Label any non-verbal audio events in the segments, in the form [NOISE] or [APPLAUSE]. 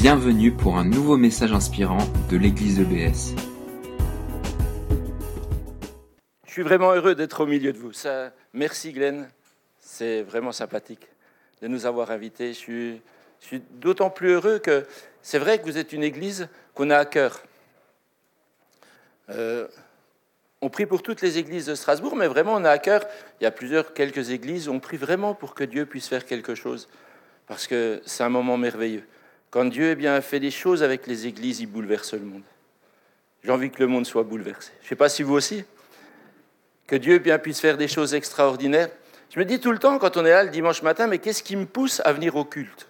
Bienvenue pour un nouveau message inspirant de l'église EBS. Je suis vraiment heureux d'être au milieu de vous. Merci Glenn, c'est vraiment sympathique de nous avoir invités. Je suis, je suis d'autant plus heureux que c'est vrai que vous êtes une église qu'on a à cœur. Euh, on prie pour toutes les églises de Strasbourg, mais vraiment on a à cœur, il y a plusieurs, quelques églises, on prie vraiment pour que Dieu puisse faire quelque chose, parce que c'est un moment merveilleux. Quand Dieu eh bien, fait des choses avec les églises, il bouleverse le monde. J'ai envie que le monde soit bouleversé. Je ne sais pas si vous aussi. Que Dieu eh bien, puisse faire des choses extraordinaires. Je me dis tout le temps, quand on est là le dimanche matin, mais qu'est-ce qui me pousse à venir au culte?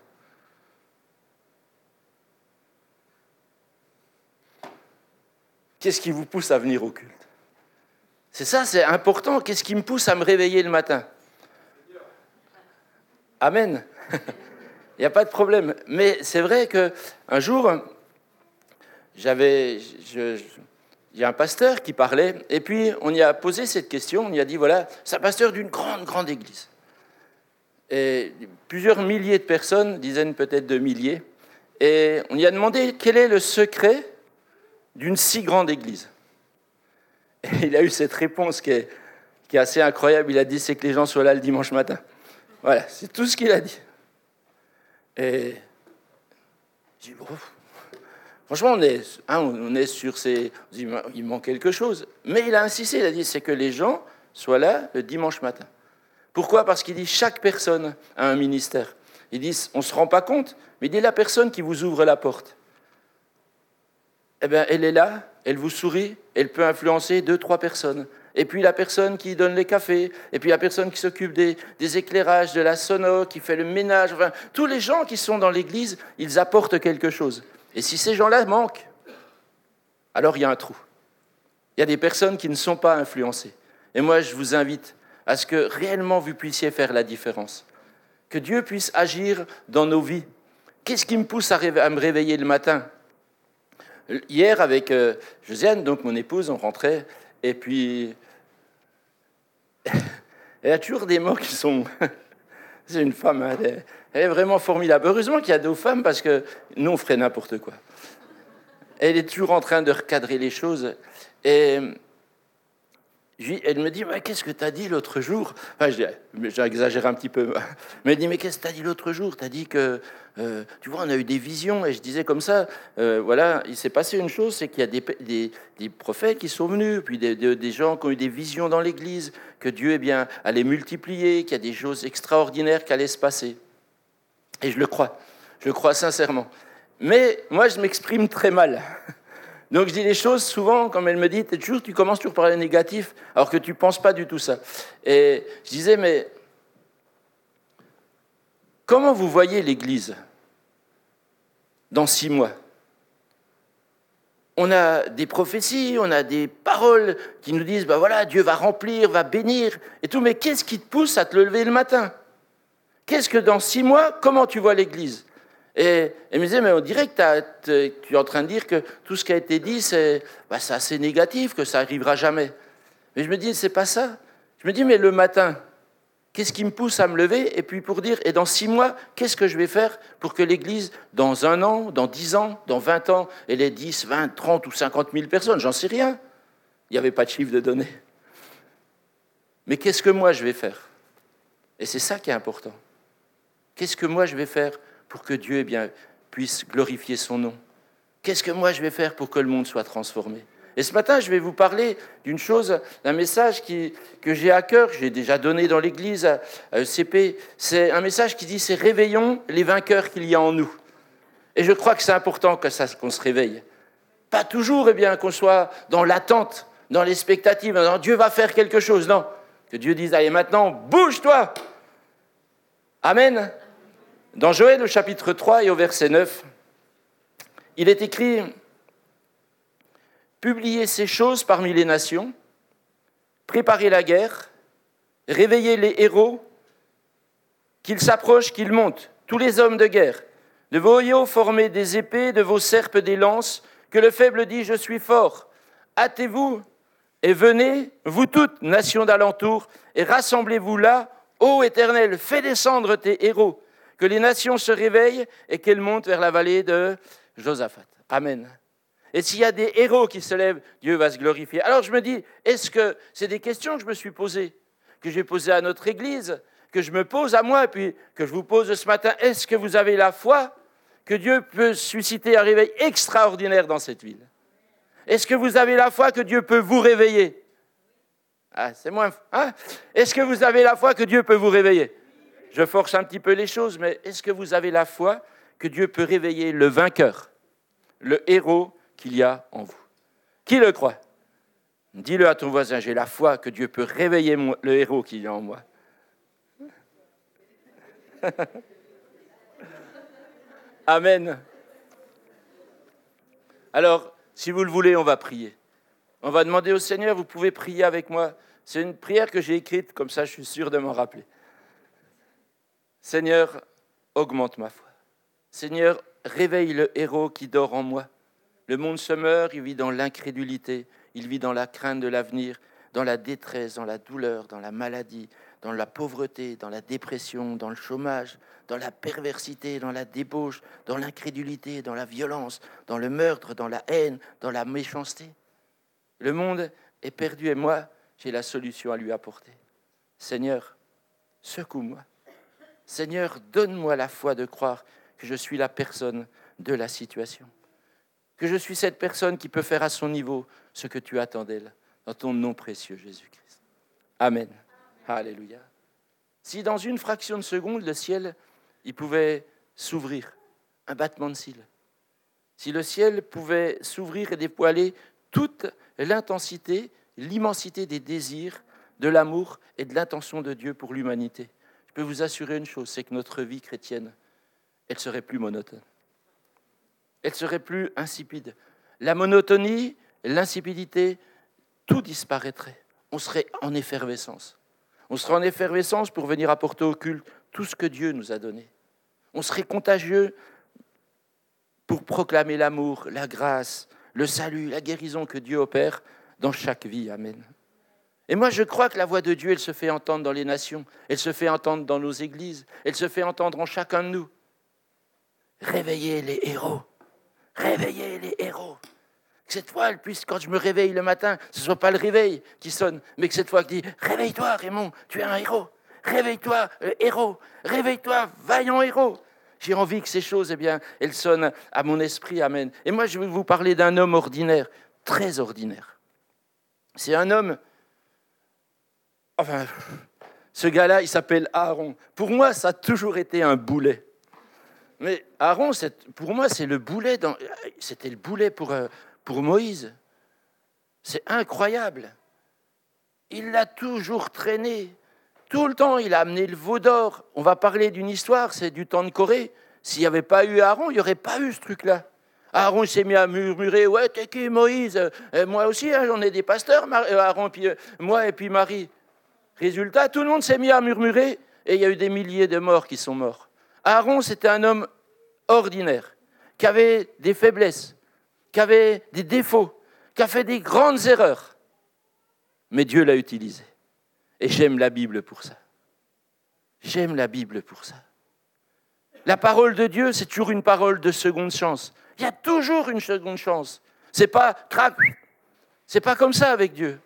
Qu'est-ce qui vous pousse à venir au culte? C'est ça, c'est important. Qu'est-ce qui me pousse à me réveiller le matin? Amen. [LAUGHS] Il n'y a pas de problème. Mais c'est vrai qu'un jour, j'avais, il y a un pasteur qui parlait, et puis on y a posé cette question, on y a dit, voilà, c'est un pasteur d'une grande, grande église. Et plusieurs milliers de personnes, dizaines peut-être de milliers, et on y a demandé quel est le secret d'une si grande église. Et il a eu cette réponse qui est, qui est assez incroyable, il a dit, c'est que les gens soient là le dimanche matin. Voilà, c'est tout ce qu'il a dit. Et j'ai franchement, on est, hein, on est sur ces. Il manque quelque chose. Mais il a insisté, il a dit c'est que les gens soient là le dimanche matin. Pourquoi? Parce qu'il dit chaque personne a un ministère. Ils disent on ne se rend pas compte, mais il dit la personne qui vous ouvre la porte. Eh bien, elle est là, elle vous sourit, elle peut influencer deux, trois personnes et puis la personne qui donne les cafés, et puis la personne qui s'occupe des, éclairages, de la sono, qui fait le ménage, enfin, tous les gens qui sont dans l'église, ils apportent quelque chose. Et si ces gens-là manquent, alors il y a un trou. Il y a des personnes qui ne sont pas influencées. Et moi, je vous invite à ce que réellement vous puissiez faire la différence. Que Dieu puisse agir dans nos vies. Qu'est-ce qui me pousse à, me réveiller le matin? Hier, avec euh, Josiane, donc mon épouse, on rentrait, et puis, [LAUGHS] elle a toujours des mots qui sont... [LAUGHS] C'est une femme, elle, est, vraiment formidable. Heureusement qu'il y a deux femmes parce que nous, on ferait n'importe quoi. Elle est toujours en train de recadrer les choses. Et elle me dit, mais qu'est-ce que tu as dit l'autre jour? Enfin, J'exagère un petit peu. [LAUGHS] Mais elle dit, mais qu'est-ce que tu as dit l'autre jour? Tu as dit que, euh, tu vois, on a eu des visions. Et je disais comme ça, euh, voilà, il s'est passé une chose, c'est qu'il y a des, des, prophètes qui sont venus, puis des, gens qui ont eu des visions dans l'Église, que Dieu eh bien, allait multiplier, qu'il y a des choses extraordinaires qui allaient se passer. Et je le crois, je le crois sincèrement. Mais moi, je m'exprime très mal. [LAUGHS] Donc je dis les choses souvent, comme elle me dit, toujours, tu commences toujours par le négatif, alors que tu ne penses pas du tout ça. Et je disais, mais comment vous voyez l'Église dans six mois? On a des prophéties, on a des paroles qui nous disent, ben voilà, Dieu va remplir, va bénir et tout, mais qu'est-ce qui te pousse à te lever le matin? Qu'est-ce que dans six mois, comment tu vois l'Église? Et elle me disait, mais on dirait que tu es en train de dire que tout ce qui a été dit, c'est bah, assez négatif, que ça n'arrivera jamais. Mais je me dis, c'est pas ça. Je me dis, mais le matin, qu'est-ce qui me pousse à me lever Et puis pour dire, et dans six mois, qu'est-ce que je vais faire pour que l'Église, dans un an, dans dix ans, dans vingt ans, elle ait dix, vingt, trente ou cinquante mille personnes? J'en sais rien. Il n'y avait pas de chiffre de données. Mais qu'est-ce que moi je vais faire? Et c'est ça qui est important. Qu'est-ce que moi je vais faire pour que Dieu eh bien, puisse glorifier son nom Qu'est-ce que moi je vais faire pour que le monde soit transformé? Et ce matin, je vais vous parler d'une chose, d'un message que j'ai à cœur, j'ai déjà donné dans l'Église à, ECP. C'est un message qui dit c'est réveillons les vainqueurs qu'il y a en nous. Et je crois que c'est important que ça, qu'on se réveille. Pas toujours eh bien, qu'on soit dans l'attente, dans l'expectative, dans Dieu va faire quelque chose. Non. Que Dieu dise allez maintenant, bouge-toi Amen. Dans Joël au chapitre 3 et au verset 9, il est écrit Publiez ces choses parmi les nations, préparez la guerre, réveillez les héros, qu'ils s'approchent, qu'ils montent, tous les hommes de guerre. De vos yeux formez des épées, de vos serpes des lances, que le faible dit Je suis fort. Hâtez-vous et venez, vous toutes, nations d'alentour, et rassemblez-vous là, ô Éternel, fais descendre tes héros que les nations se réveillent et qu'elles montent vers la vallée de Josaphat. Amen. Et s'il y a des héros qui se lèvent, Dieu va se glorifier. Alors je me dis, est-ce que c'est des questions que je me suis posées, que j'ai posées à notre Église, que je me pose à moi, et puis que je vous pose ce matin, est-ce que vous avez la foi que Dieu peut susciter un réveil extraordinaire dans cette ville? Est-ce que vous avez la foi que Dieu peut vous réveiller? Ah, c'est moins. Hein? Est-ce que vous avez la foi que Dieu peut vous réveiller? Je force un petit peu les choses, mais est-ce que vous avez la foi que Dieu peut réveiller le vainqueur, le héros qu'il y a en vous? Qui le croit? Dis-le à ton voisin, j'ai la foi que Dieu peut réveiller le héros qu'il y a en moi. [LAUGHS] Amen. Alors, si vous le voulez, on va prier. On va demander au Seigneur, vous pouvez prier avec moi. C'est une prière que j'ai écrite, comme ça je suis sûr de m'en rappeler. Seigneur, augmente ma foi. Seigneur, réveille le héros qui dort en moi. Le monde se meurt, il vit dans l'incrédulité, il vit dans la crainte de l'avenir, dans la détresse, dans la douleur, dans la maladie, dans la pauvreté, dans la dépression, dans le chômage, dans la perversité, dans la débauche, dans l'incrédulité, dans la violence, dans le meurtre, dans la haine, dans la méchanceté. Le monde est perdu et moi, j'ai la solution à lui apporter. Seigneur, secoue-moi. Seigneur, donne-moi la foi de croire que je suis la personne de la situation, que je suis cette personne qui peut faire à son niveau ce que tu attends d'elle, dans ton nom précieux, Jésus-Christ. Amen. Alléluia. Si dans une fraction de seconde, le ciel, pouvait s'ouvrir, un battement de cils, si le ciel pouvait s'ouvrir et dépoiler toute l'intensité, l'immensité des désirs, de l'amour et de l'intention de Dieu pour l'humanité, je peux vous assurer une chose, c'est que notre vie chrétienne, elle serait plus monotone. Elle serait plus insipide. La monotonie, l'insipidité, tout disparaîtrait. On serait en effervescence. On serait en effervescence pour venir apporter au culte tout ce que Dieu nous a donné. On serait contagieux pour proclamer l'amour, la grâce, le salut, la guérison que Dieu opère dans chaque vie. Amen. Et moi, je crois que la voix de Dieu, elle se fait entendre dans les nations, elle se fait entendre dans nos églises, elle se fait entendre en chacun de nous. Réveillez les héros, réveillez les héros que cette fois, puisse, quand je me réveille le matin, ce ne soit pas le réveil qui sonne, mais que cette fois, qui dit Réveille-toi, Raymond, tu es un héros. Réveille-toi, euh, héros. Réveille-toi, vaillant héros. J'ai envie que ces choses, eh bien, elles sonnent à mon esprit. Amen. Et moi, je vais vous parler d'un homme ordinaire, très ordinaire. C'est un homme. Enfin, ce gars-là, il s'appelle Aaron. Pour moi, ça a toujours été un boulet. Mais Aaron, pour moi, c'est le boulet. C'était le boulet pour, euh, pour Moïse. C'est incroyable. Il l'a toujours traîné. Tout le temps, il a amené le veau d'or. On va parler d'une histoire, c'est du temps de Corée. S'il n'y avait pas eu Aaron, il n'y aurait pas eu ce truc-là. Aaron s'est mis à murmurer Ouais, t'es qui Moïse? Euh, Moi aussi, hein, j'en ai des pasteurs, euh, Aaron, moi et puis Marie. Résultat, tout le monde s'est mis à murmurer et il y a eu des milliers de morts qui sont morts. Aaron, c'était un homme ordinaire, qui avait des faiblesses, qui avait des défauts, qui a fait des grandes erreurs. Mais Dieu l'a utilisé. Et j'aime la Bible pour ça. J'aime la Bible pour ça. La parole de Dieu, c'est toujours une parole de seconde chance. Il y a toujours une seconde chance. C'est pas. C'est pas comme ça avec Dieu.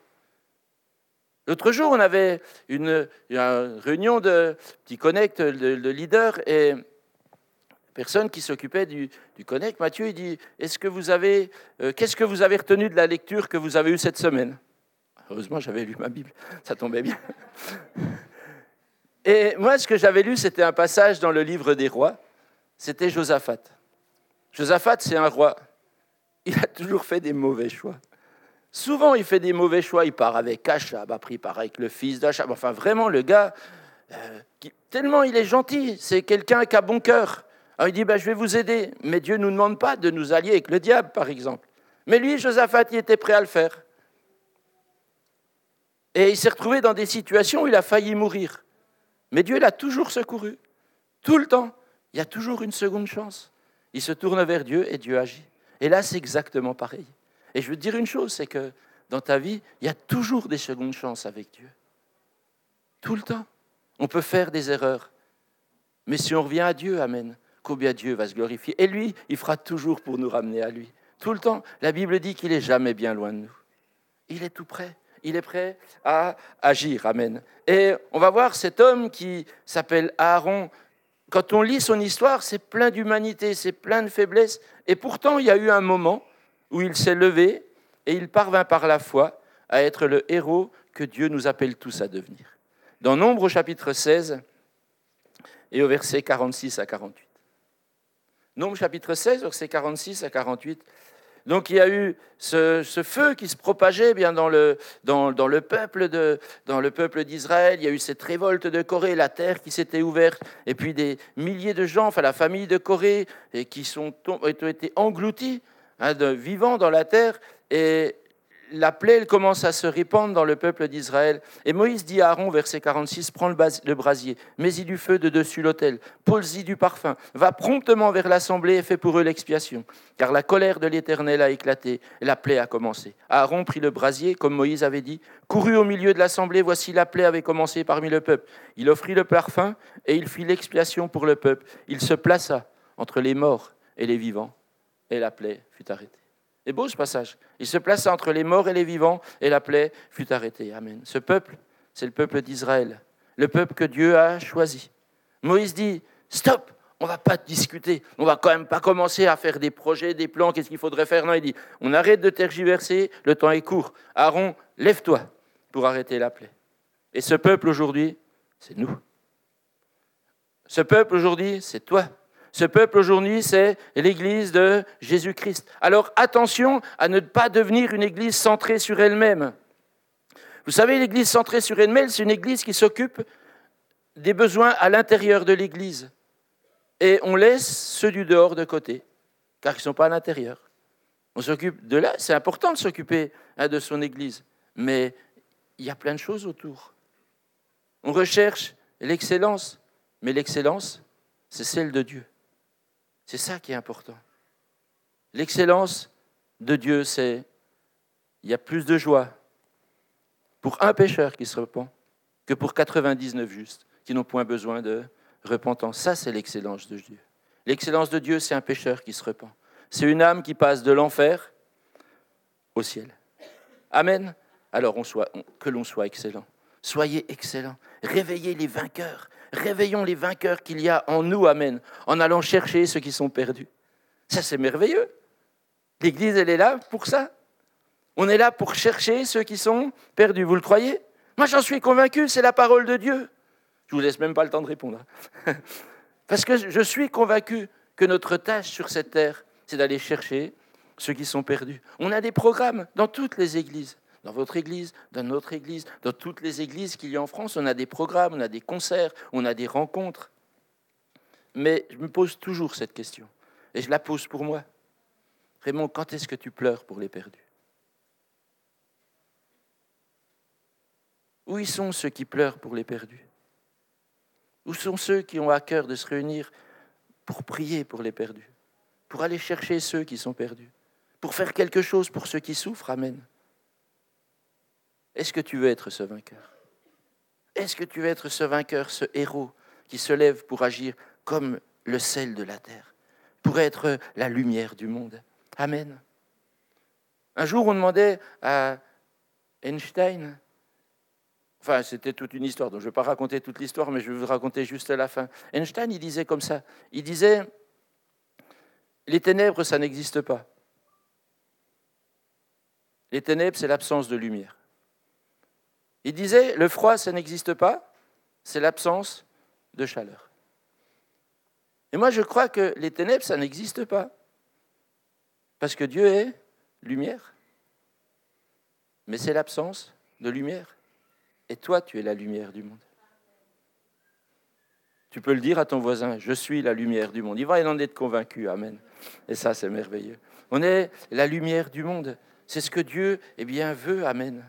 L'autre jour, on avait une, réunion de petits connect de leaders et personne qui s'occupait du, Connect, Mathieu, il dit Est-ce que vous avez, euh, qu'est-ce que vous avez retenu de la lecture que vous avez eue cette semaine? Heureusement, j'avais lu ma Bible, ça tombait bien. Et moi, ce que j'avais lu, c'était un passage dans le livre des rois. C'était Josaphat. Josaphat, c'est un roi. Il a toujours fait des mauvais choix. Souvent, il fait des mauvais choix. Il part avec Achab, après il part avec le fils d'Achab. Enfin, vraiment, le gars, euh, tellement il est gentil, c'est quelqu'un qui a bon cœur. Alors il dit, ben, je vais vous aider. Mais Dieu ne nous demande pas de nous allier avec le diable, par exemple. Mais lui, Josaphat, il était prêt à le faire. Et il s'est retrouvé dans des situations où il a failli mourir. Mais Dieu l'a toujours secouru. Tout le temps. Il y a toujours une seconde chance. Il se tourne vers Dieu et Dieu agit. Et là, c'est exactement pareil. Et je veux te dire une chose, c'est que dans ta vie, il y a toujours des secondes chances avec Dieu. Tout le temps. On peut faire des erreurs. Mais si on revient à Dieu, Amen, combien Dieu va se glorifier. Et lui, il fera toujours pour nous ramener à lui. Tout le temps, la Bible dit qu'il est jamais bien loin de nous. Il est tout près. Il est prêt à agir. Amen. Et on va voir cet homme qui s'appelle Aaron. Quand on lit son histoire, c'est plein d'humanité, c'est plein de faiblesse. Et pourtant, il y a eu un moment où il s'est levé et il parvint par la foi à être le héros que Dieu nous appelle tous à devenir. Dans Nombre au chapitre 16 et au verset 46 à 48. Nombre chapitre 16, verset 46 à 48. Donc il y a eu ce, feu qui se propageait bien dans le, dans, le peuple de, dans le peuple d'Israël. Il y a eu cette révolte de Corée, la terre qui s'était ouverte, et puis des milliers de gens, enfin la famille de Corée, qui ont été engloutis, hein, vivant dans la terre. Et la plaie commence à se répandre dans le peuple d'Israël. Et Moïse dit à Aaron, verset 46, Prends le brasier, mets-y du feu de dessus l'autel, pose-y du parfum, va promptement vers l'assemblée et fais pour eux l'expiation. Car la colère de l'Éternel a éclaté la plaie a commencé. Aaron prit le brasier, comme Moïse avait dit, courut au milieu de l'assemblée, voici la plaie avait commencé parmi le peuple. Il offrit le parfum et il fit l'expiation pour le peuple. Il se plaça entre les morts et les vivants, et la plaie fut arrêtée. C'est beau ce passage. Il se plaça entre les morts et les vivants et la plaie fut arrêtée. Amen. Ce peuple, c'est le peuple d'Israël, le peuple que Dieu a choisi. Moïse dit, stop, on ne va pas discuter, on va quand même pas commencer à faire des projets, des plans, qu'est-ce qu'il faudrait faire. Non, il dit, on arrête de tergiverser, le temps est court. Aaron, lève-toi pour arrêter la plaie. Et ce peuple aujourd'hui, c'est nous. Ce peuple aujourd'hui, c'est toi. Ce peuple aujourd'hui, c'est l'Église de Jésus-Christ. Alors attention à ne pas devenir une Église centrée sur elle-même. Vous savez, l'Église centrée sur elle-même, c'est une Église qui s'occupe des besoins à l'intérieur de l'Église. Et on laisse ceux du dehors de côté, car ils ne sont pas à l'intérieur. On s'occupe de là, c'est important de s'occuper hein, de son Église, mais il y a plein de choses autour. On recherche l'excellence, mais l'excellence, c'est celle de Dieu. C'est ça qui est important. L'excellence de Dieu, c'est il y a plus de joie pour un pécheur qui se repent que pour 99 justes qui n'ont point besoin de repentance. Ça, c'est l'excellence de Dieu. L'excellence de Dieu, c'est un pécheur qui se repent. C'est une âme qui passe de l'enfer au ciel. Amen. Alors que l'on soit excellent. Soyez excellents. Réveillez les vainqueurs. Réveillons les vainqueurs qu'il y a en nous, Amen, en allant chercher ceux qui sont perdus. Ça, c'est merveilleux. L'Église, elle est là pour ça. On est là pour chercher ceux qui sont perdus. Vous le croyez? Moi, j'en suis convaincu, c'est la parole de Dieu. Je vous laisse même pas le temps de répondre. [LAUGHS] Parce que je suis convaincu que notre tâche sur cette terre, c'est d'aller chercher ceux qui sont perdus. On a des programmes dans toutes les églises dans votre église, dans notre église, dans toutes les églises qu'il y a en France. On a des programmes, on a des concerts, on a des rencontres. Mais je me pose toujours cette question. Et je la pose pour moi. Raymond, quand est-ce que tu pleures pour les perdus? Où y sont ceux qui pleurent pour les perdus? Où sont ceux qui ont à cœur de se réunir pour prier pour les perdus? Pour aller chercher ceux qui sont perdus? Pour faire quelque chose pour ceux qui souffrent? Amen. Est-ce que tu veux être ce vainqueur? Est-ce que tu veux être ce vainqueur, ce héros qui se lève pour agir comme le sel de la terre, pour être la lumière du monde? Amen. Un jour, on demandait à Einstein, enfin c'était toute une histoire, donc je ne vais pas raconter toute l'histoire, mais je vais vous raconter juste la fin. Einstein, il disait comme ça, il disait, les ténèbres, ça n'existe pas. Les ténèbres, c'est l'absence de lumière. Il disait, le froid, ça n'existe pas, c'est l'absence de chaleur. Et moi, je crois que les ténèbres, ça n'existe pas. Parce que Dieu est lumière. Mais c'est l'absence de lumière. Et toi, tu es la lumière du monde. Tu peux le dire à ton voisin, je suis la lumière du monde. Il va en être convaincu, Amen. Et ça, c'est merveilleux. On est la lumière du monde. C'est ce que Dieu eh bien, veut, Amen.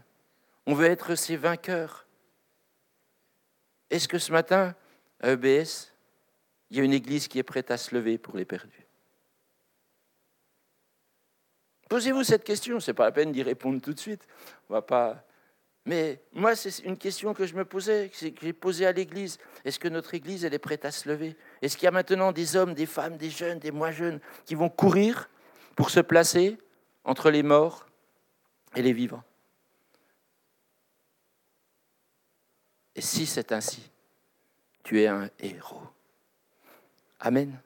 On veut être ses vainqueurs. Est-ce que ce matin, à EBS, il y a une église qui est prête à se lever pour les perdus? Posez-vous cette question, ce n'est pas la peine d'y répondre tout de suite. On va pas... Mais moi, c'est une question que je me posais, que j'ai posée à l'Église. Est-ce que notre Église, elle est prête à se lever? Est-ce qu'il y a maintenant des hommes, des femmes, des jeunes, des moins jeunes qui vont courir pour se placer entre les morts et les vivants? Et si c'est ainsi, tu es un héros. Amen.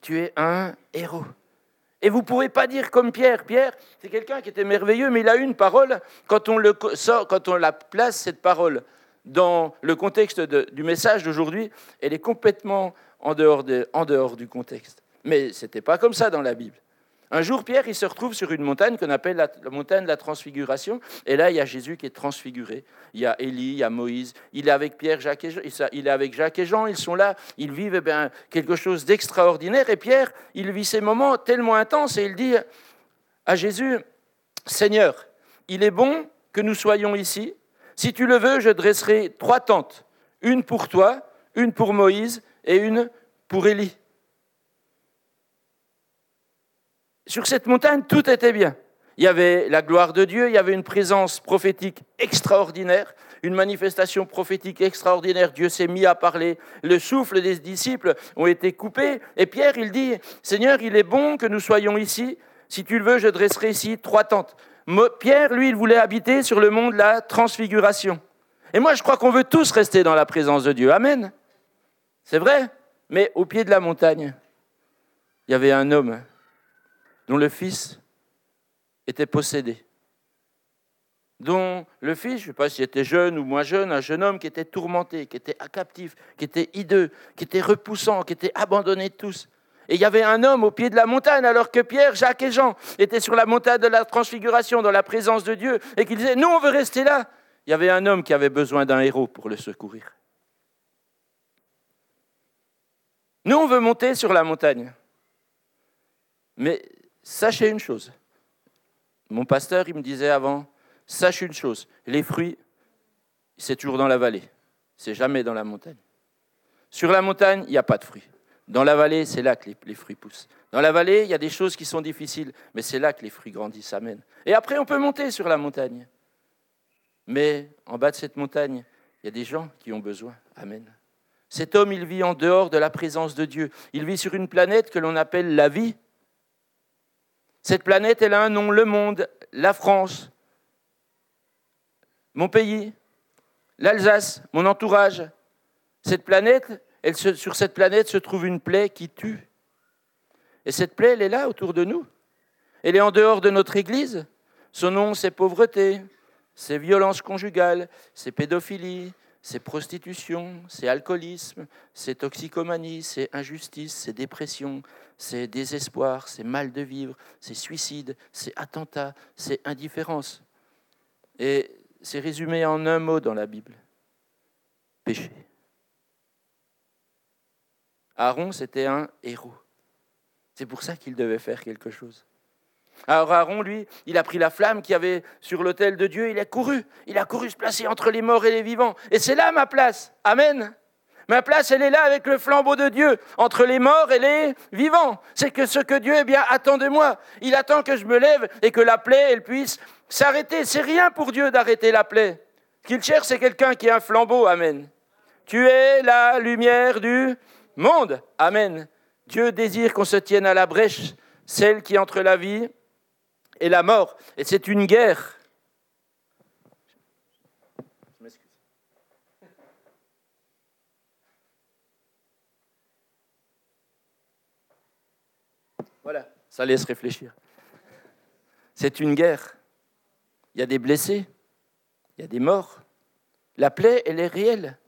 Tu es un héros. Et vous ne pouvez pas dire comme Pierre. Pierre, c'est quelqu'un qui était merveilleux, mais il a une parole. Quand on, le sort, quand on la place, cette parole, dans le contexte du message d'aujourd'hui, elle est complètement en dehors, en dehors du contexte. Mais ce n'était pas comme ça dans la Bible. Un jour, Pierre, il se retrouve sur une montagne qu'on appelle la, montagne de la transfiguration. Et là, il y a Jésus qui est transfiguré. Il y a Élie, il y a Moïse. Il est avec Pierre, Jacques et Jean. Jacques et Jean. Ils sont là. Ils vivent eh bien, quelque chose d'extraordinaire. Et Pierre, il vit ces moments tellement intenses et il dit à Jésus, Seigneur, il est bon que nous soyons ici. Si tu le veux, je dresserai trois tentes. Une pour toi, une pour Moïse et une pour Élie. Sur cette montagne, tout était bien. Il y avait la gloire de Dieu, il y avait une présence prophétique extraordinaire, une manifestation prophétique extraordinaire. Dieu s'est mis à parler. Le souffle des disciples ont été coupés. Et Pierre, il dit, Seigneur, il est bon que nous soyons ici. Si tu le veux, je dresserai ici trois tentes. Pierre, lui, il voulait habiter sur le mont de la transfiguration. Et moi, je crois qu'on veut tous rester dans la présence de Dieu. Amen. C'est vrai. Mais au pied de la montagne, il y avait un homme dont le fils était possédé, dont le fils, je ne sais pas s'il était jeune ou moins jeune, un jeune homme qui était tourmenté, qui était captif, qui était hideux, qui était repoussant, qui était abandonné de tous. Et il y avait un homme au pied de la montagne, alors que Pierre, Jacques et Jean étaient sur la montagne de la transfiguration, dans la présence de Dieu, et qu'ils disaient, nous, on veut rester là. Il y avait un homme qui avait besoin d'un héros pour le secourir. Nous, on veut monter sur la montagne. Mais sachez une chose. Mon pasteur, il me disait avant, sache une chose, les fruits, c'est toujours dans la vallée, c'est jamais dans la montagne. Sur la montagne, il n'y a pas de fruits. Dans la vallée, c'est là que les, fruits poussent. Dans la vallée, il y a des choses qui sont difficiles, mais c'est là que les fruits grandissent. Amen. Et après, on peut monter sur la montagne. Mais en bas de cette montagne, il y a des gens qui ont besoin. Amen. Cet homme, il vit en dehors de la présence de Dieu. Il vit sur une planète que l'on appelle la vie, cette planète, elle a un nom, le monde, la France, mon pays, l'Alsace, mon entourage. Cette planète, sur cette planète se trouve une plaie qui tue. Et cette plaie, elle est là autour de nous. Elle est en dehors de notre Église. Son nom, c'est pauvreté, c'est violence conjugale, c'est pédophilie, c'est prostitution, c'est alcoolisme, c'est toxicomanie, c'est injustice, c'est dépression, c'est désespoir, c'est mal de vivre, c'est suicide, c'est attentat, c'est indifférence. Et c'est résumé en un mot dans la Bible. Péché. Aaron, c'était un héros. C'est pour ça qu'il devait faire quelque chose. Alors Aaron, lui, il a pris la flamme qui avait sur l'autel de Dieu, il a couru, il a couru se placer entre les morts et les vivants. Et c'est là ma place. Amen. Ma place, elle est là avec le flambeau de Dieu, entre les morts et les vivants. C'est que ce que Dieu eh bien, attend de moi. Il attend que je me lève et que la plaie, elle puisse s'arrêter. C'est rien pour Dieu d'arrêter la plaie. Ce qu'il cherche, c'est quelqu'un qui a un flambeau. Amen. Tu es la lumière du monde. Amen. Dieu désire qu'on se tienne à la brèche, celle qui entre la vie et la mort. Et c'est une guerre. Je m'excuse. Voilà, ça laisse réfléchir. C'est une guerre. Il y a des blessés, il y a des morts. La plaie, elle est réelle.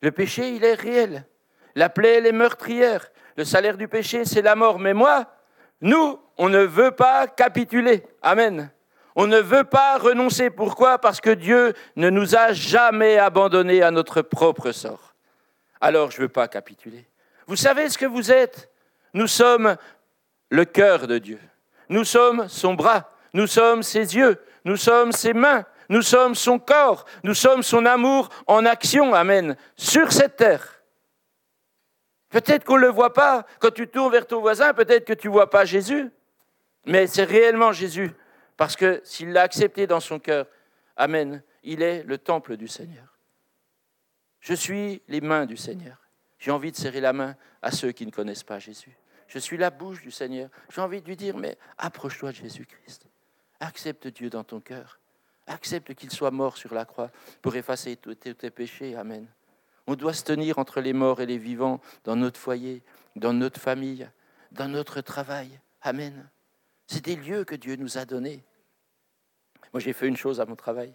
Le péché, il est réel. La plaie, elle est meurtrière. Le salaire du péché, c'est la mort. Mais moi, nous, on ne veut pas capituler. Amen. On ne veut pas renoncer. Pourquoi? Parce que Dieu ne nous a jamais abandonnés à notre propre sort. Alors je ne veux pas capituler. Vous savez ce que vous êtes? Nous sommes le cœur de Dieu. Nous sommes son bras. Nous sommes ses yeux. Nous sommes ses mains. Nous sommes son corps. Nous sommes son amour en action. Amen. Sur cette terre. Peut-être qu'on ne le voit pas. Quand tu tournes vers ton voisin, peut-être que tu ne vois pas Jésus. Mais c'est réellement Jésus. Parce que s'il l'a accepté dans son cœur, Amen, il est le temple du Seigneur. Je suis les mains du Seigneur. J'ai envie de serrer la main à ceux qui ne connaissent pas Jésus. Je suis la bouche du Seigneur. J'ai envie de lui dire, mais approche-toi de Jésus-Christ. Accepte Dieu dans ton cœur. Accepte qu'il soit mort sur la croix pour effacer tous tes péchés. Amen. On doit se tenir entre les morts et les vivants dans notre foyer, dans notre famille, dans notre travail. Amen. C'est des lieux que Dieu nous a donnés. Moi, j'ai fait une chose à mon travail.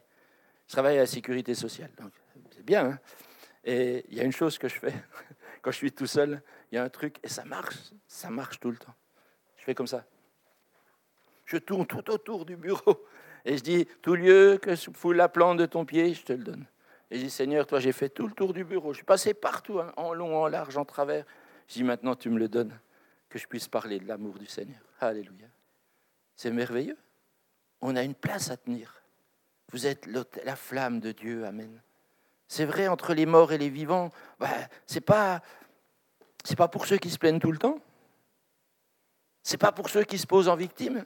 Je travaille à la sécurité sociale. Donc, c'est bien. Hein et il y a une chose que je fais. [LAUGHS] Quand je suis tout seul, il y a un truc, et ça marche. Ça marche tout le temps. Je fais comme ça. Je tourne tout autour du bureau. [LAUGHS] Et je dis, tout lieu que fout la plante de ton pied, je te le donne. Et je dis, Seigneur, toi, j'ai fait tout le tour du bureau. Je suis passé partout, hein, en long, en large, en travers. Je dis, maintenant, tu me le donnes, que je puisse parler de l'amour du Seigneur. Alléluia. C'est merveilleux. On a une place à tenir. Vous êtes la flamme de Dieu. Amen. C'est vrai, entre les morts et les vivants, bah, ce n'est pas, pas pour ceux qui se plaignent tout le temps. Ce n'est pas pour ceux qui se posent en victime.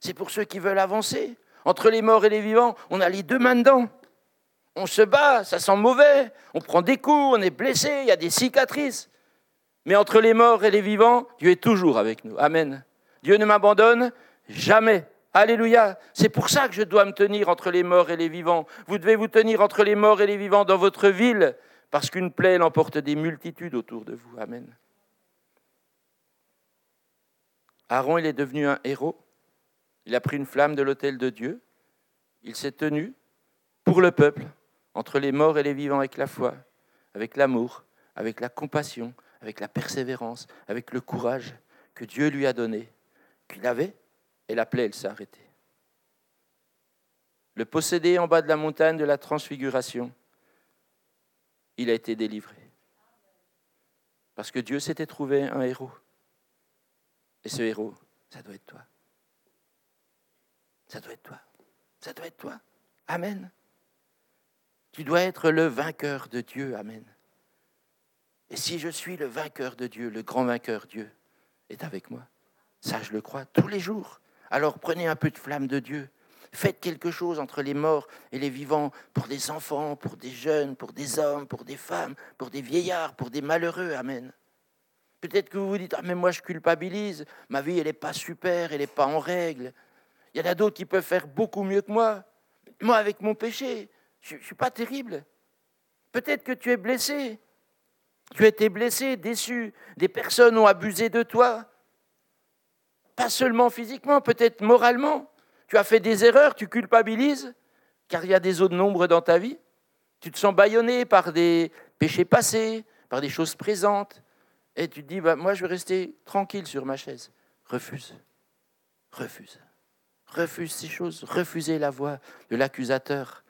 C'est pour ceux qui veulent avancer. Entre les morts et les vivants, on a les deux mains dedans. On se bat, ça sent mauvais, on prend des coups, on est blessé, il y a des cicatrices. Mais entre les morts et les vivants, Dieu est toujours avec nous. Amen. Dieu ne m'abandonne jamais. Alléluia. C'est pour ça que je dois me tenir entre les morts et les vivants. Vous devez vous tenir entre les morts et les vivants dans votre ville, parce qu'une plaie l'emporte des multitudes autour de vous. Amen. Aaron, il est devenu un héros. Il a pris une flamme de l'autel de Dieu. Il s'est tenu pour le peuple, entre les morts et les vivants, avec la foi, avec l'amour, avec la compassion, avec la persévérance, avec le courage que Dieu lui a donné, qu'il avait et la plaie, elle s'est arrêtée. Le possédé en bas de la montagne de la transfiguration, il a été délivré. Parce que Dieu s'était trouvé un héros. Et ce héros, ça doit être toi. Ça doit être toi. Ça doit être toi. Amen. Tu dois être le vainqueur de Dieu. Amen. Et si je suis le vainqueur de Dieu, le grand vainqueur, Dieu est avec moi. Ça, je le crois tous les jours. Alors prenez un peu de flamme de Dieu. Faites quelque chose entre les morts et les vivants pour des enfants, pour des jeunes, pour des hommes, pour des femmes, pour des vieillards, pour des malheureux. Amen. Peut-être que vous vous dites, ah mais moi je culpabilise, ma vie elle n'est pas super, elle n'est pas en règle. Il y en a d'autres qui peuvent faire beaucoup mieux que moi. Moi avec mon péché, je ne suis pas terrible. Peut-être que tu es blessé. Tu as été blessé, déçu. Des personnes ont abusé de toi. Pas seulement physiquement, peut-être moralement. Tu as fait des erreurs, tu culpabilises, car il y a des eaux de nombre dans ta vie. Tu te sens bâillonné par des péchés passés, par des choses présentes. Et tu te dis, bah, moi je vais rester tranquille sur ma chaise. Refuse. Refuse. Refuse ces choses. Refusez la voix de l'accusateur.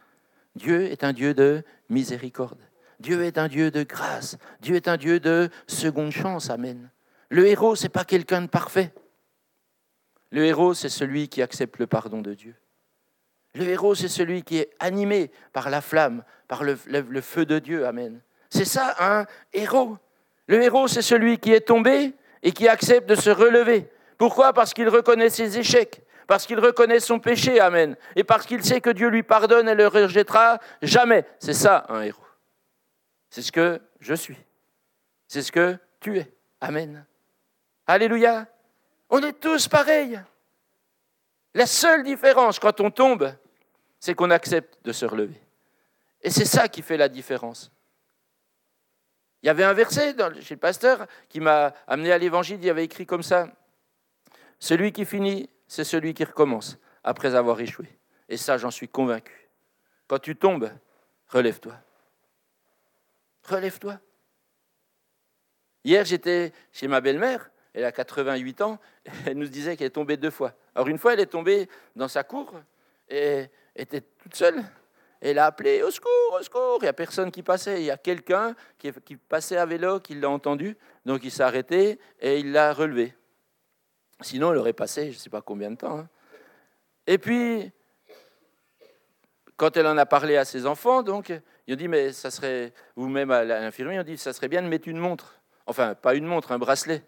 Dieu est un Dieu de miséricorde. Dieu est un Dieu de grâce. Dieu est un Dieu de seconde chance. Amen. Le héros, ce n'est pas quelqu'un de parfait. Le héros, c'est celui qui accepte le pardon de Dieu. Le héros, c'est celui qui est animé par la flamme, par le, feu de Dieu. Amen. C'est ça un héros. Le héros, c'est celui qui est tombé et qui accepte de se relever. Pourquoi? Parce qu'il reconnaît ses échecs, parce qu'il reconnaît son péché. Amen. Et parce qu'il sait que Dieu lui pardonne et le rejettera jamais. C'est ça un héros. C'est ce que je suis. C'est ce que tu es. Amen. Alléluia. On est tous pareils. La seule différence quand on tombe, c'est qu'on accepte de se relever. Et c'est ça qui fait la différence. Il y avait un verset chez le pasteur qui m'a amené à l'évangile, il y avait écrit comme ça, Celui qui finit, c'est celui qui recommence après avoir échoué. Et ça, j'en suis convaincu. Quand tu tombes, relève-toi. Relève-toi. Hier, j'étais chez ma belle-mère elle a 88 ans, [LAUGHS] elle nous disait qu'elle est tombée deux fois. Alors une fois, elle est tombée dans sa cour et était toute seule. Elle a appelé au secours, au secours. Il n'y a personne qui passait. Il y a quelqu'un qui, passait à vélo qui l'a entendu. Donc il s'est arrêté et il l'a relevé. Sinon, elle aurait passé je ne sais pas combien de temps. Hein. Et puis, quand elle en a parlé à ses enfants, donc, ils ont dit, mais ça serait, vous-même à l'infirmier, ont dit, ça serait bien de mettre une montre. Enfin, pas une montre, un bracelet.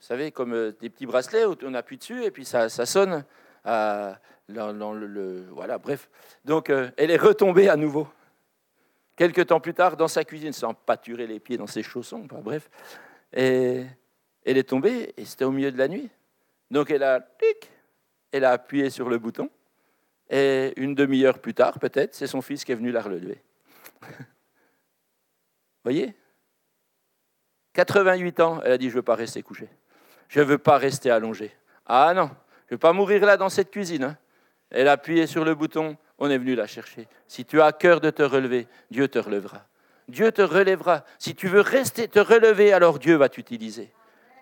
Vous savez, comme euh, des petits bracelets où on appuie dessus et puis ça, sonne. le, voilà, bref. Donc, euh, elle est retombée à nouveau. Quelques temps plus tard, dans sa cuisine, sans pâturer les pieds dans ses chaussons, bref. Et elle est tombée, et c'était au milieu de la nuit. Donc, elle a, elle a appuyé sur le bouton. Et une demi-heure plus tard, peut-être, c'est son fils qui est venu la relever. [LAUGHS] voyez? 88 ans, elle a dit, je ne veux pas rester couchée. Je ne veux pas rester allongée. Ah non, je ne veux pas mourir là dans cette cuisine. Hein. Elle a appuyé sur le bouton, on est venu la chercher. Si tu as cœur de te relever, Dieu te relèvera. Dieu te relèvera. Si tu veux rester te relever, alors Dieu va t'utiliser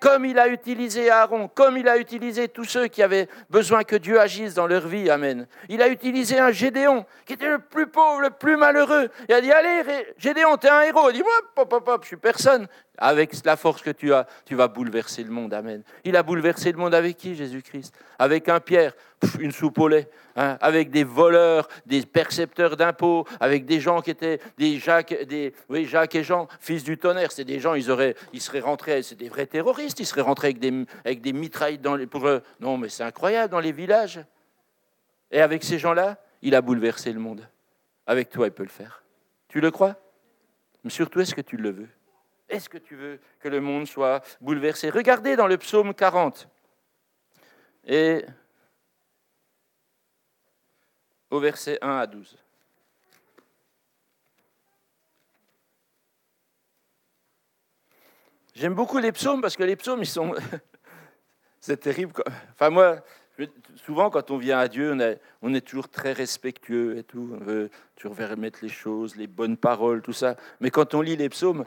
comme il a utilisé Aaron, comme il a utilisé tous ceux qui avaient besoin que Dieu agisse dans leur vie. Amen. Il a utilisé un Gédéon, qui était le plus pauvre, le plus malheureux. Il a dit, allez, Gédéon, tu es un héros. Il dit, moi, pop, pop, pop, je suis personne. Avec la force que tu as, tu vas bouleverser le monde. Amen. Il a bouleversé le monde avec qui, Jésus-Christ? Avec un Pierre, une soupe au lait, hein, avec des voleurs, des percepteurs d'impôts, avec des gens qui étaient des Jacques, des, Jacques et Jean, fils du tonnerre. C'est des gens, ils, auraient, ils seraient rentrés, c'est des vrais terroristes, ils seraient rentrés avec des, avec des mitrailles dans les, pour eux. Non, mais c'est incroyable, dans les villages. Et avec ces gens-là, il a bouleversé le monde. Avec toi, il peut le faire. Tu le crois? Mais surtout, est-ce que tu le veux? Est-ce que tu veux que le monde soit bouleversé? Regardez dans le psaume 40. Et au verset 1 à 12. J'aime beaucoup les psaumes parce que les psaumes, ils sont. [LAUGHS] C'est terrible. Enfin, moi, souvent, quand on vient à Dieu, on est, on est toujours très respectueux et tout. On veut toujours remettre les choses, les bonnes paroles, tout ça. Mais quand on lit les psaumes,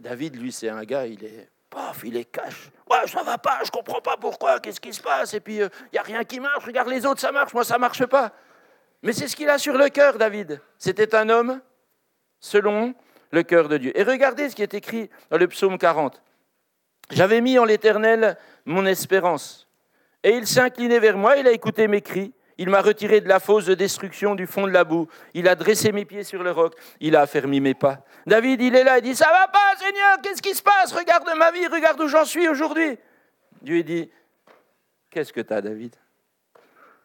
David, lui, c'est un gars, il est, paf, il est cash. Ouais, ça va pas, je comprends pas pourquoi, qu'est-ce qui se passe? Et puis, il euh, n'y a rien qui marche, regarde les autres, ça marche, moi, ça marche pas. Mais c'est ce qu'il a sur le cœur, David. C'était un homme selon le cœur de Dieu. Et regardez ce qui est écrit dans le psaume 40. J'avais mis en l'Éternel mon espérance, et il s'est incliné vers moi, il a écouté mes cris, il m'a retiré de la fosse de destruction du fond de la boue. Il a dressé mes pieds sur le roc. Il a affermi mes pas. David, il est là, il dit, ça va pas, Seigneur, qu'est-ce qui se passe? Regarde ma vie, regarde où j'en suis aujourd'hui. Dieu dit, qu'est-ce que tu as, David?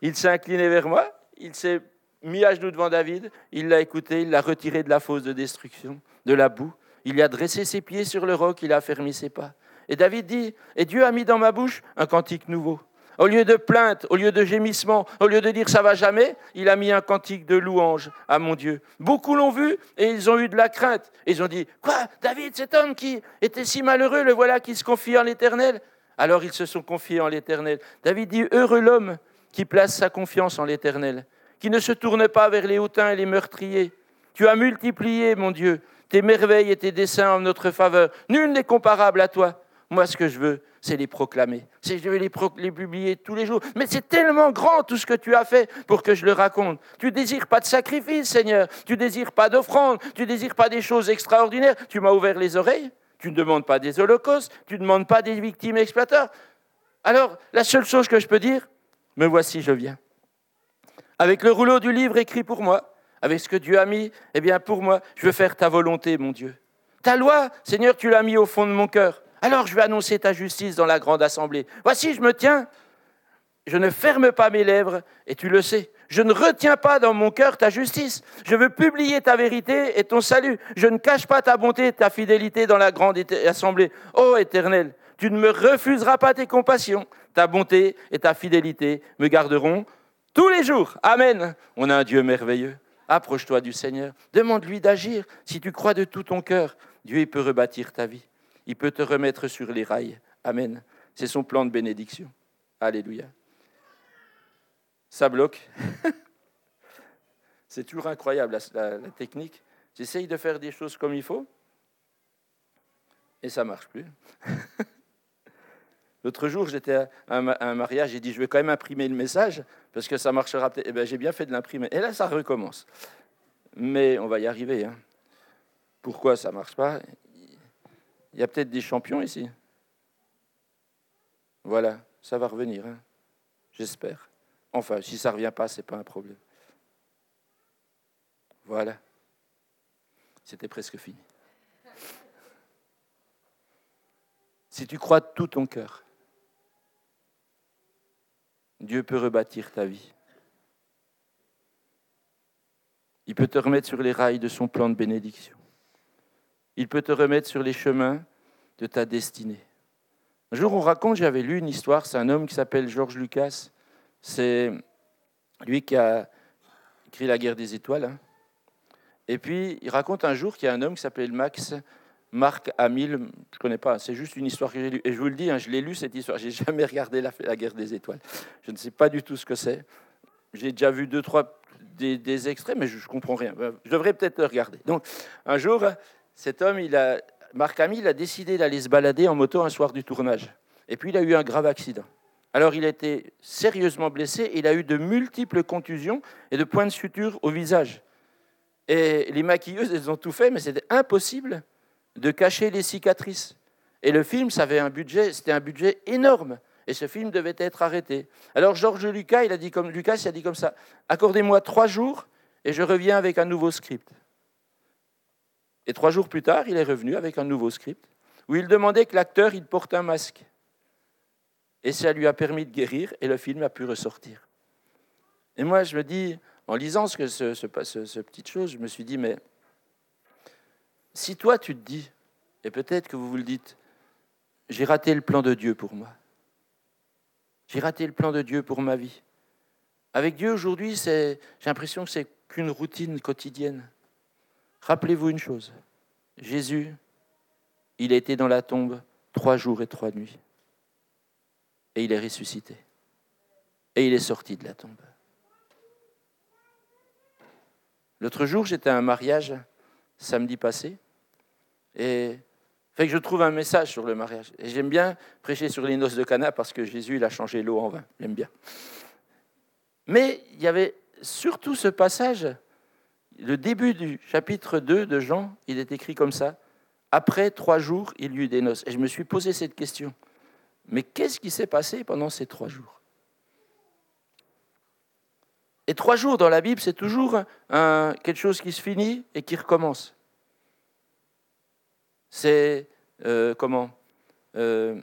Il s'est incliné vers moi, il s'est mis à genoux devant David, il l'a écouté, il l'a retiré de la fosse de destruction, de la boue. Il a dressé ses pieds sur le roc, il a affermi ses pas. Et David dit, et Dieu a mis dans ma bouche un cantique nouveau. Au lieu de plainte, au lieu de gémissement, au lieu de dire ça va jamais, il a mis un cantique de louange à mon Dieu. Beaucoup l'ont vu et ils ont eu de la crainte. Ils ont dit Quoi David, cet homme qui était si malheureux, le voilà qui se confie en l'Éternel Alors ils se sont confiés en l'Éternel. David dit Heureux l'homme qui place sa confiance en l'Éternel, qui ne se tourne pas vers les hautains et les meurtriers. Tu as multiplié, mon Dieu, tes merveilles et tes desseins en notre faveur. Nul n'est comparable à toi. Moi, ce que je veux, c'est les proclamer. Je vais les, les, publier tous les jours. Mais c'est tellement grand tout ce que tu as fait pour que je le raconte. Tu désires pas de sacrifice, Seigneur. Tu désires pas d'offrande. Tu désires pas des choses extraordinaires. Tu m'as ouvert les oreilles. Tu ne demandes pas des holocaustes. Tu ne demandes pas des victimes exploiteurs. Alors, la seule chose que je peux dire, me voici, je viens. Avec le rouleau du livre écrit pour moi, avec ce que Dieu a mis, eh bien, pour moi, je veux faire ta volonté, mon Dieu. Ta loi, Seigneur, tu l'as mis au fond de mon cœur. Alors je vais annoncer ta justice dans la grande assemblée. Voici, je me tiens, je ne ferme pas mes lèvres, et tu le sais. Je ne retiens pas dans mon cœur ta justice. Je veux publier ta vérité et ton salut. Je ne cache pas ta bonté et ta fidélité dans la grande assemblée. Ô Éternel, tu ne me refuseras pas tes compassions. Ta bonté et ta fidélité me garderont tous les jours. Amen. On a un Dieu merveilleux. Approche-toi du Seigneur. Demande-lui d'agir. Si tu crois de tout ton cœur, Dieu peut rebâtir ta vie. Il peut te remettre sur les rails. Amen. C'est son plan de bénédiction. Alléluia. Ça bloque. [LAUGHS] C'est toujours incroyable la, technique. J'essaye de faire des choses comme il faut et ça marche plus. [LAUGHS] L'autre jour, j'étais à un mariage, j'ai dit, je vais quand même imprimer le message, parce que ça marchera peut-être. Eh bien, j'ai bien fait de l'imprimer. Et là, ça recommence. Mais on va y arriver. Hein. Pourquoi ça marche pas? Il y a peut-être des champions ici. Voilà, ça va revenir, hein. j'espère. Enfin, si ça ne revient pas, ce n'est pas un problème. Voilà. C'était presque fini. Si tu crois de tout ton cœur, Dieu peut rebâtir ta vie. Il peut te remettre sur les rails de son plan de bénédiction. Il peut te remettre sur les chemins de ta destinée. Un jour, on raconte, j'avais lu une histoire, c'est un homme qui s'appelle Georges Lucas. C'est lui qui a écrit La guerre des étoiles. Hein. Et puis, il raconte un jour qu'il y a un homme qui s'appelle Max Marc Hamill, je ne connais pas, c'est juste une histoire que j'ai lue. Et je vous le dis, hein, je l'ai lu cette histoire, j'ai jamais regardé la, guerre des étoiles. Je ne sais pas du tout ce que c'est. J'ai déjà vu deux, trois des, extraits, mais je ne comprends rien. Je devrais peut-être le regarder. Donc, un jour, cet homme, il a, Marc Hamill a décidé d'aller se balader en moto un soir du tournage. Et puis, il a eu un grave accident. Alors, il a été sérieusement blessé, il a eu de multiples contusions et de points de suture au visage. Et les maquilleuses, elles ont tout fait, mais c'était impossible de cacher les cicatrices. Et le film, ça avait un budget, c'était un budget énorme. Et ce film devait être arrêté. Alors Georges Lucas, il a dit comme Lucas, il a dit comme ça accordez-moi trois jours et je reviens avec un nouveau script. Et trois jours plus tard, il est revenu avec un nouveau script où il demandait que l'acteur il porte un masque. Et ça lui a permis de guérir et le film a pu ressortir. Et moi, je me dis, en lisant ce, ce, petite chose, je me suis dit, mais si toi tu te dis, et peut-être que vous vous le dites, j'ai raté le plan de Dieu pour moi. J'ai raté le plan de Dieu pour ma vie. Avec Dieu aujourd'hui, j'ai l'impression que c'est qu'une routine quotidienne. Rappelez-vous une chose, Jésus, il a été dans la tombe trois jours et trois nuits. Et il est ressuscité. Et il est sorti de la tombe. L'autre jour, j'étais à un mariage samedi passé. Et fait que je trouve un message sur le mariage. Et j'aime bien prêcher sur les noces de Cana parce que Jésus, il a changé l'eau en vin. J'aime bien. Mais il y avait surtout ce passage, le début du chapitre 2 de Jean, il est écrit comme ça. Après trois jours, il y eut des noces. Et je me suis posé cette question. Mais qu'est-ce qui s'est passé pendant ces trois jours? Et trois jours dans la Bible, c'est toujours quelque chose qui se finit et qui recommence. C'est euh, comment? Euh,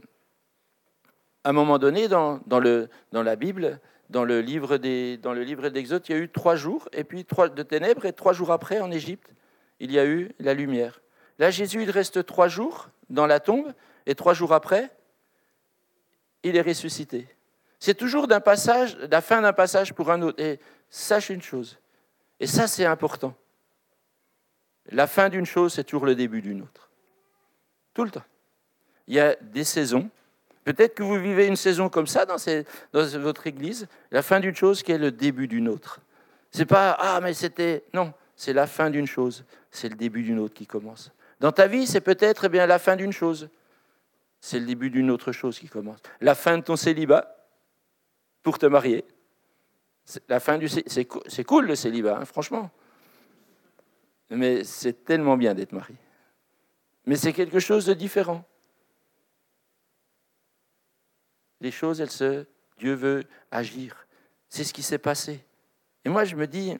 À un moment donné, dans, le, dans, la Bible, dans le livre des, dans le livre d'Exode, il y a eu trois jours, et puis trois de ténèbres, et trois jours après, en Égypte, il y a eu la lumière. Là, Jésus, il reste trois jours dans la tombe, et trois jours après, il est ressuscité. C'est toujours d'un passage, la fin d'un passage pour un autre. Et sache une chose, et ça c'est important. La fin d'une chose, c'est toujours le début d'une autre. Tout le temps. Il y a des saisons. Peut-être que vous vivez une saison comme ça dans, votre église, la fin d'une chose qui est le début d'une autre. C'est pas ah mais c'était non, c'est la fin d'une chose, c'est le début d'une autre qui commence. Dans ta vie, c'est peut-être eh bien la fin d'une chose, c'est le début d'une autre chose qui commence. La fin de ton célibat pour te marier. La fin du c'est cool le célibat, hein, franchement. Mais c'est tellement bien d'être marié. Mais c'est quelque chose de différent. Les choses, elles se. Dieu veut agir. C'est ce qui s'est passé. Et moi, je me dis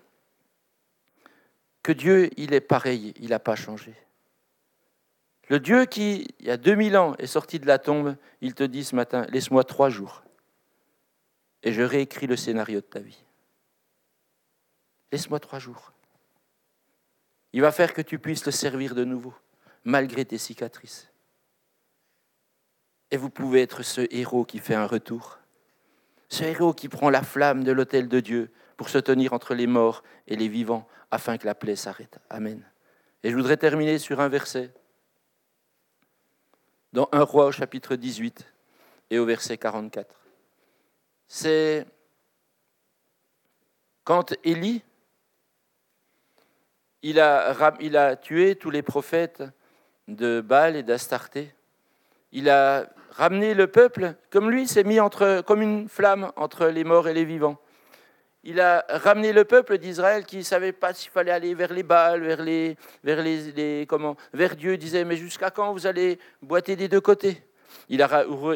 que Dieu, il est pareil, il n'a pas changé. Le Dieu qui, il y a 2000 ans, est sorti de la tombe, il te dit ce matin, laisse-moi trois jours, et je réécris le scénario de ta vie. Laisse-moi trois jours. Il va faire que tu puisses le servir de nouveau malgré tes cicatrices. Et vous pouvez être ce héros qui fait un retour, ce héros qui prend la flamme de l'autel de Dieu pour se tenir entre les morts et les vivants afin que la plaie s'arrête. Amen. Et je voudrais terminer sur un verset dans 1 roi au chapitre 18 et au verset 44. C'est quand Élie, il a, il a tué tous les prophètes de Baal et d'Astarté. Il a ramené le peuple, comme lui s'est mis entre, comme une flamme entre les morts et les vivants. Il a ramené le peuple d'Israël qui ne savait pas s'il fallait aller vers les Baals, vers, les, vers, les, comment, vers Dieu. Il disait, mais jusqu'à quand vous allez boiter des deux côtés? Il,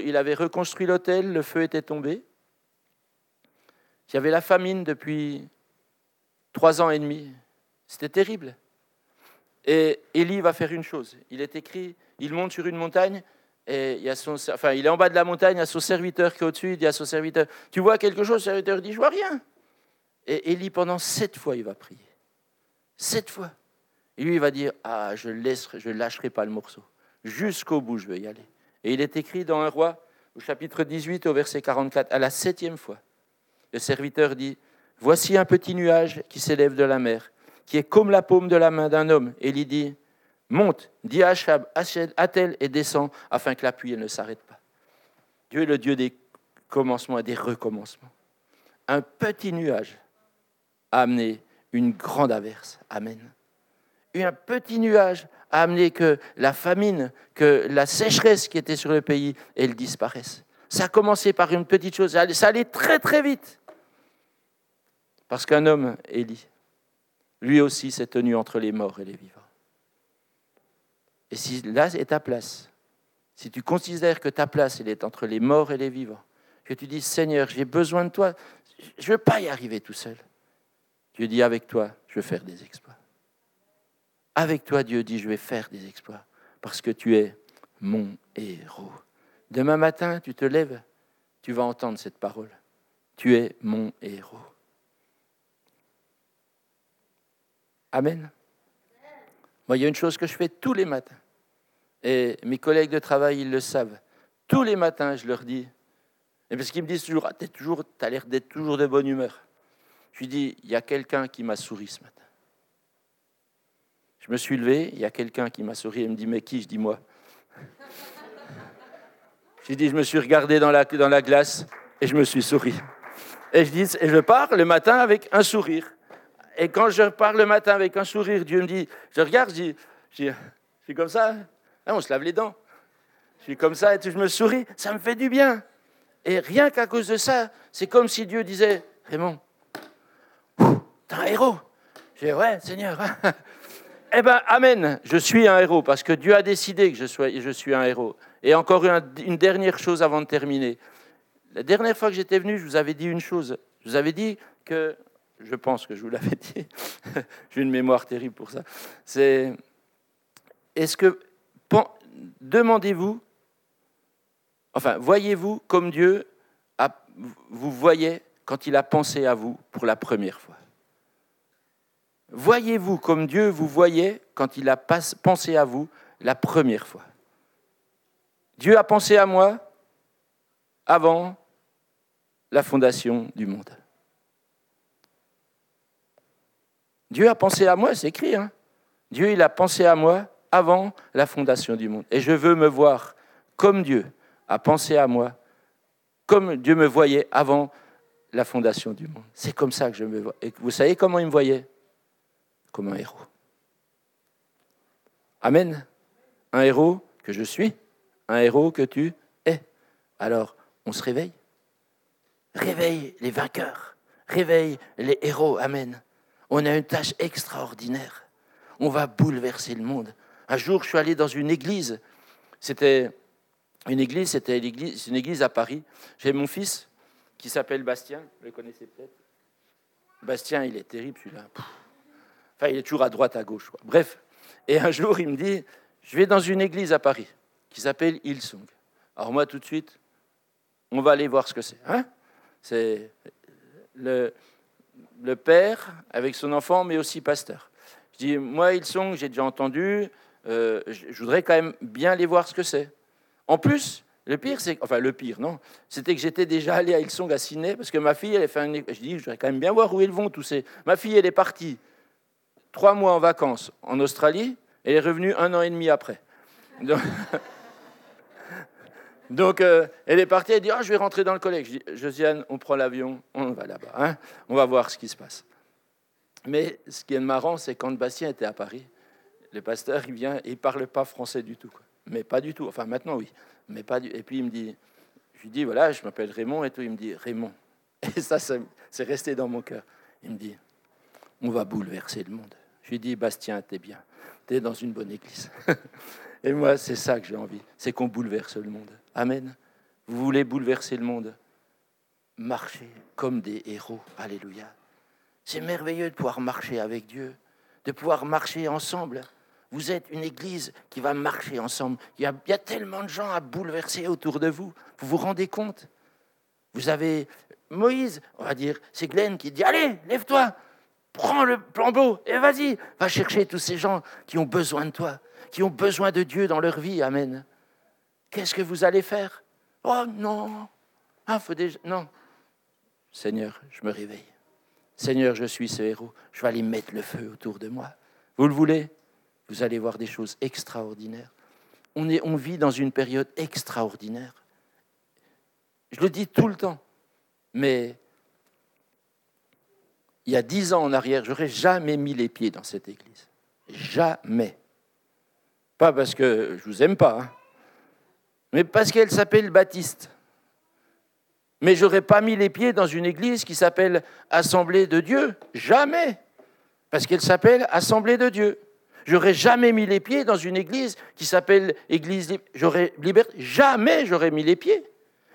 il avait reconstruit l'autel, le feu était tombé. Il y avait la famine depuis trois ans et demi. C'était terrible. Et Élie va faire une chose. Il est écrit, il monte sur une montagne et il, a son, enfin, il est en bas de la montagne, il y a son serviteur qui est au-dessus, il dit à son serviteur, tu vois quelque chose? Le serviteur dit, je vois rien. Et Élie, pendant sept fois, il va prier. Sept fois. Et lui, il va dire, ah, je ne je lâcherai pas le morceau. Jusqu'au bout, je veux y aller. Et il est écrit dans un roi, au chapitre 18, au verset 44, à la septième fois. Le serviteur dit, voici un petit nuage qui s'élève de la mer, qui est comme la paume de la main d'un homme. Il dit, Monte, dis à Achab, attelle et descend, afin que la pluie ne s'arrête pas. Dieu est le Dieu des commencements et des recommencements. Un petit nuage a amené une grande averse. Amen. Un petit nuage a amené que la famine, que la sécheresse qui était sur le pays, elle disparaisse. Ça a commencé par une petite chose, ça allait très très vite. Parce qu'un homme, Élie, lui aussi s'est tenu entre les morts et les vivants. Et si là est ta place, si tu considères que ta place, est entre les morts et les vivants, que tu dis, Seigneur, j'ai besoin de toi, je ne veux pas y arriver tout seul. Dieu dit, avec toi, je vais faire des exploits. Avec toi, Dieu dit, je vais faire des exploits, parce que tu es mon héros. Demain matin, tu te lèves, tu vas entendre cette parole. Tu es mon héros. Amen. Moi, il y a une chose que je fais tous les matins. Et mes collègues de travail, ils le savent. Tous les matins, je leur dis, et parce qu'ils me disent toujours, ah, tu as l'air d'être toujours de bonne humeur. Je lui dis, il y a quelqu'un qui m'a souri ce matin. Je me suis levé, il y a quelqu'un qui m'a souri et me dit, mais qui? Je dis, moi. [LAUGHS] J'ai dit, je me suis regardé dans la, dans la glace et je me suis souri. Et je, dis, et je pars le matin avec un sourire. Et quand je pars le matin avec un sourire, Dieu me dit, je regarde, je je suis comme ça, hein, on se lave les dents. Je suis comme ça et je me souris, ça me fait du bien. Et rien qu'à cause de ça, c'est comme si Dieu disait, Raymond, t'es un héros. Je dis, ouais, Seigneur. [LAUGHS] eh bien, Amen, je suis un héros parce que Dieu a décidé que je, sois, je suis un héros. Et encore une dernière chose avant de terminer. La dernière fois que j'étais venu, je vous avais dit une chose. Je vous avais dit que je pense que je vous l'avais [LAUGHS] dit, j'ai une mémoire terrible pour ça, c'est est-ce que demandez-vous, enfin, voyez-vous comme Dieu vous voyait quand il a pensé à vous pour la première fois? Voyez-vous comme Dieu vous voyait quand il a pensé à vous la première fois? Dieu a pensé à moi avant la fondation du monde. Dieu a pensé à moi, c'est écrit. Hein. Dieu, il a pensé à moi avant la fondation du monde. Et je veux me voir comme Dieu a pensé à moi, comme Dieu me voyait avant la fondation du monde. C'est comme ça que je me vois. Et vous savez comment il me voyait? Comme un héros. Amen. Un héros que je suis, un héros que tu es. Alors, on se réveille? Réveille les vainqueurs. Réveille les héros. Amen. On a une tâche extraordinaire. On va bouleverser le monde. Un jour, je suis allé dans une église. C'était une église, c'était une église à Paris. J'ai mon fils qui s'appelle Bastien, vous le connaissez peut-être. Bastien, il est terrible celui-là. Enfin, il est toujours à droite, à gauche. Bref. Et un jour, il me dit, je vais dans une église à Paris qui s'appelle Hillsong. Alors moi, tout de suite, on va aller voir ce que c'est. Hein c'est le, le père avec son enfant, mais aussi pasteur. Je dis, moi, ils sont, j'ai déjà entendu, euh, je voudrais quand même bien aller voir ce que c'est. En plus, le pire, c'est, enfin le pire, non, c'était que j'étais déjà allé à Ilsong à Sydney parce que ma fille, elle a fait je dis, quand même bien voir où ils vont tous ces. Ma fille, elle est partie trois mois en vacances en Australie, elle est revenue un an et demi après. [LAUGHS] euh, elle est partie, elle dit, ah, je vais rentrer dans le collège. Je dis, Josiane, on prend l'avion, on va là-bas. Hein on va voir ce qui se passe. Mais ce qui est marrant, c'est quand Bastien était à Paris, le pasteur, il vient, il ne parle pas français du tout. Mais pas du tout. Enfin, maintenant, oui. Mais pas du... Et puis, il me dit, je lui dis, voilà, je m'appelle Raymond et tout. Il me dit, Raymond. [LAUGHS] Et ça, c'est resté dans mon cœur. Il me dit, on va bouleverser le monde. Je lui dis, Bastien, t'es bien. T'es dans une bonne église. [LAUGHS] Et moi, c'est ça que j'ai envie. C'est qu'on bouleverse le monde. Amen. Vous voulez bouleverser le monde? Marchez comme des héros. Alléluia. C'est merveilleux de pouvoir marcher avec Dieu, de pouvoir marcher ensemble. Vous êtes une église qui va marcher ensemble. Il y, a, tellement de gens à bouleverser autour de vous. Vous vous rendez compte? Vous avez Moïse, on va dire, c'est Glenn qui dit Allez, lève-toi, prends le flambeau et vas-y, va chercher tous ces gens qui ont besoin de toi, qui ont besoin de Dieu dans leur vie. Amen. Qu'est-ce que vous allez faire? Oh non, ah, faut. Non. Seigneur, je me réveille. Seigneur, je suis ce héros. Je vais aller mettre le feu autour de moi. Vous le voulez? Vous allez voir des choses extraordinaires. On, est, on vit dans une période extraordinaire. Je le dis tout le temps. Mais il y a dix ans en arrière, j'aurais jamais mis les pieds dans cette église. Jamais. Pas parce que je vous aime pas, hein, mais parce qu'elle s'appelle Baptiste. Mais j'aurais pas mis les pieds dans une église qui s'appelle Assemblée de Dieu. Jamais. Parce qu'elle s'appelle Assemblée de Dieu. J'aurais jamais mis les pieds dans une église qui s'appelle Église liberté. Jamais j'aurais mis les pieds.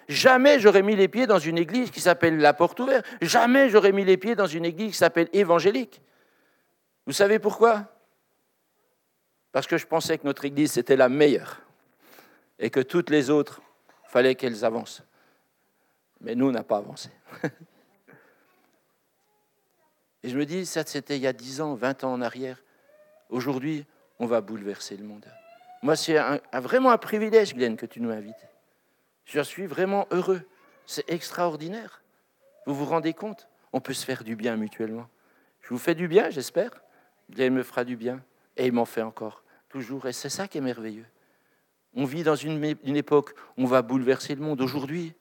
Jamais j'aurais mis les pieds dans une église qui s'appelle La Porte Ouverte. Jamais j'aurais mis les pieds dans une église qui s'appelle Évangélique. Vous savez pourquoi? Parce que je pensais que notre église, c'était la meilleure. Et que toutes les autres, fallait qu'elles avancent. Mais nous, on n'a pas avancé. [LAUGHS] Et je me dis, ça c'était il y a 10 ans, 20 ans en arrière. Aujourd'hui, on va bouleverser le monde. Moi, c'est vraiment un privilège, Glenn, que tu nous invites. Je suis vraiment heureux. C'est extraordinaire. Vous vous rendez compte? On peut se faire du bien mutuellement. Je vous fais du bien, j'espère. Il me fera du bien. Et il m'en fait encore, toujours. Et c'est ça qui est merveilleux. On vit dans une, époque où on va bouleverser le monde. Aujourd'hui,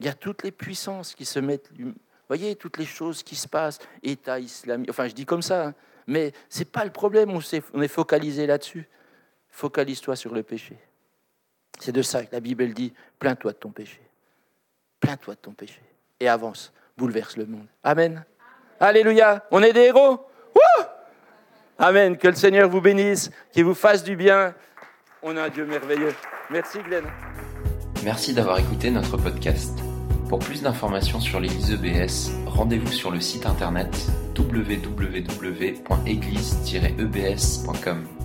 il y a toutes les puissances qui se mettent. Vous voyez, toutes les choses qui se passent, État islamique, enfin je dis comme ça, hein. mais ce n'est pas le problème, on est focalisé là-dessus. Focalise-toi sur le péché. C'est de ça que la Bible dit, plains-toi de ton péché. Plains-toi de ton péché. Et avance, bouleverse le monde. Amen. Alléluia. On est des héros. Amen. Que le Seigneur vous bénisse, qu'il vous fasse du bien. On a un Dieu merveilleux. Merci Glenn. Merci d'avoir écouté notre podcast. Pour plus d'informations sur l'Église EBS, rendez-vous sur le site internet www.église-ebs.com.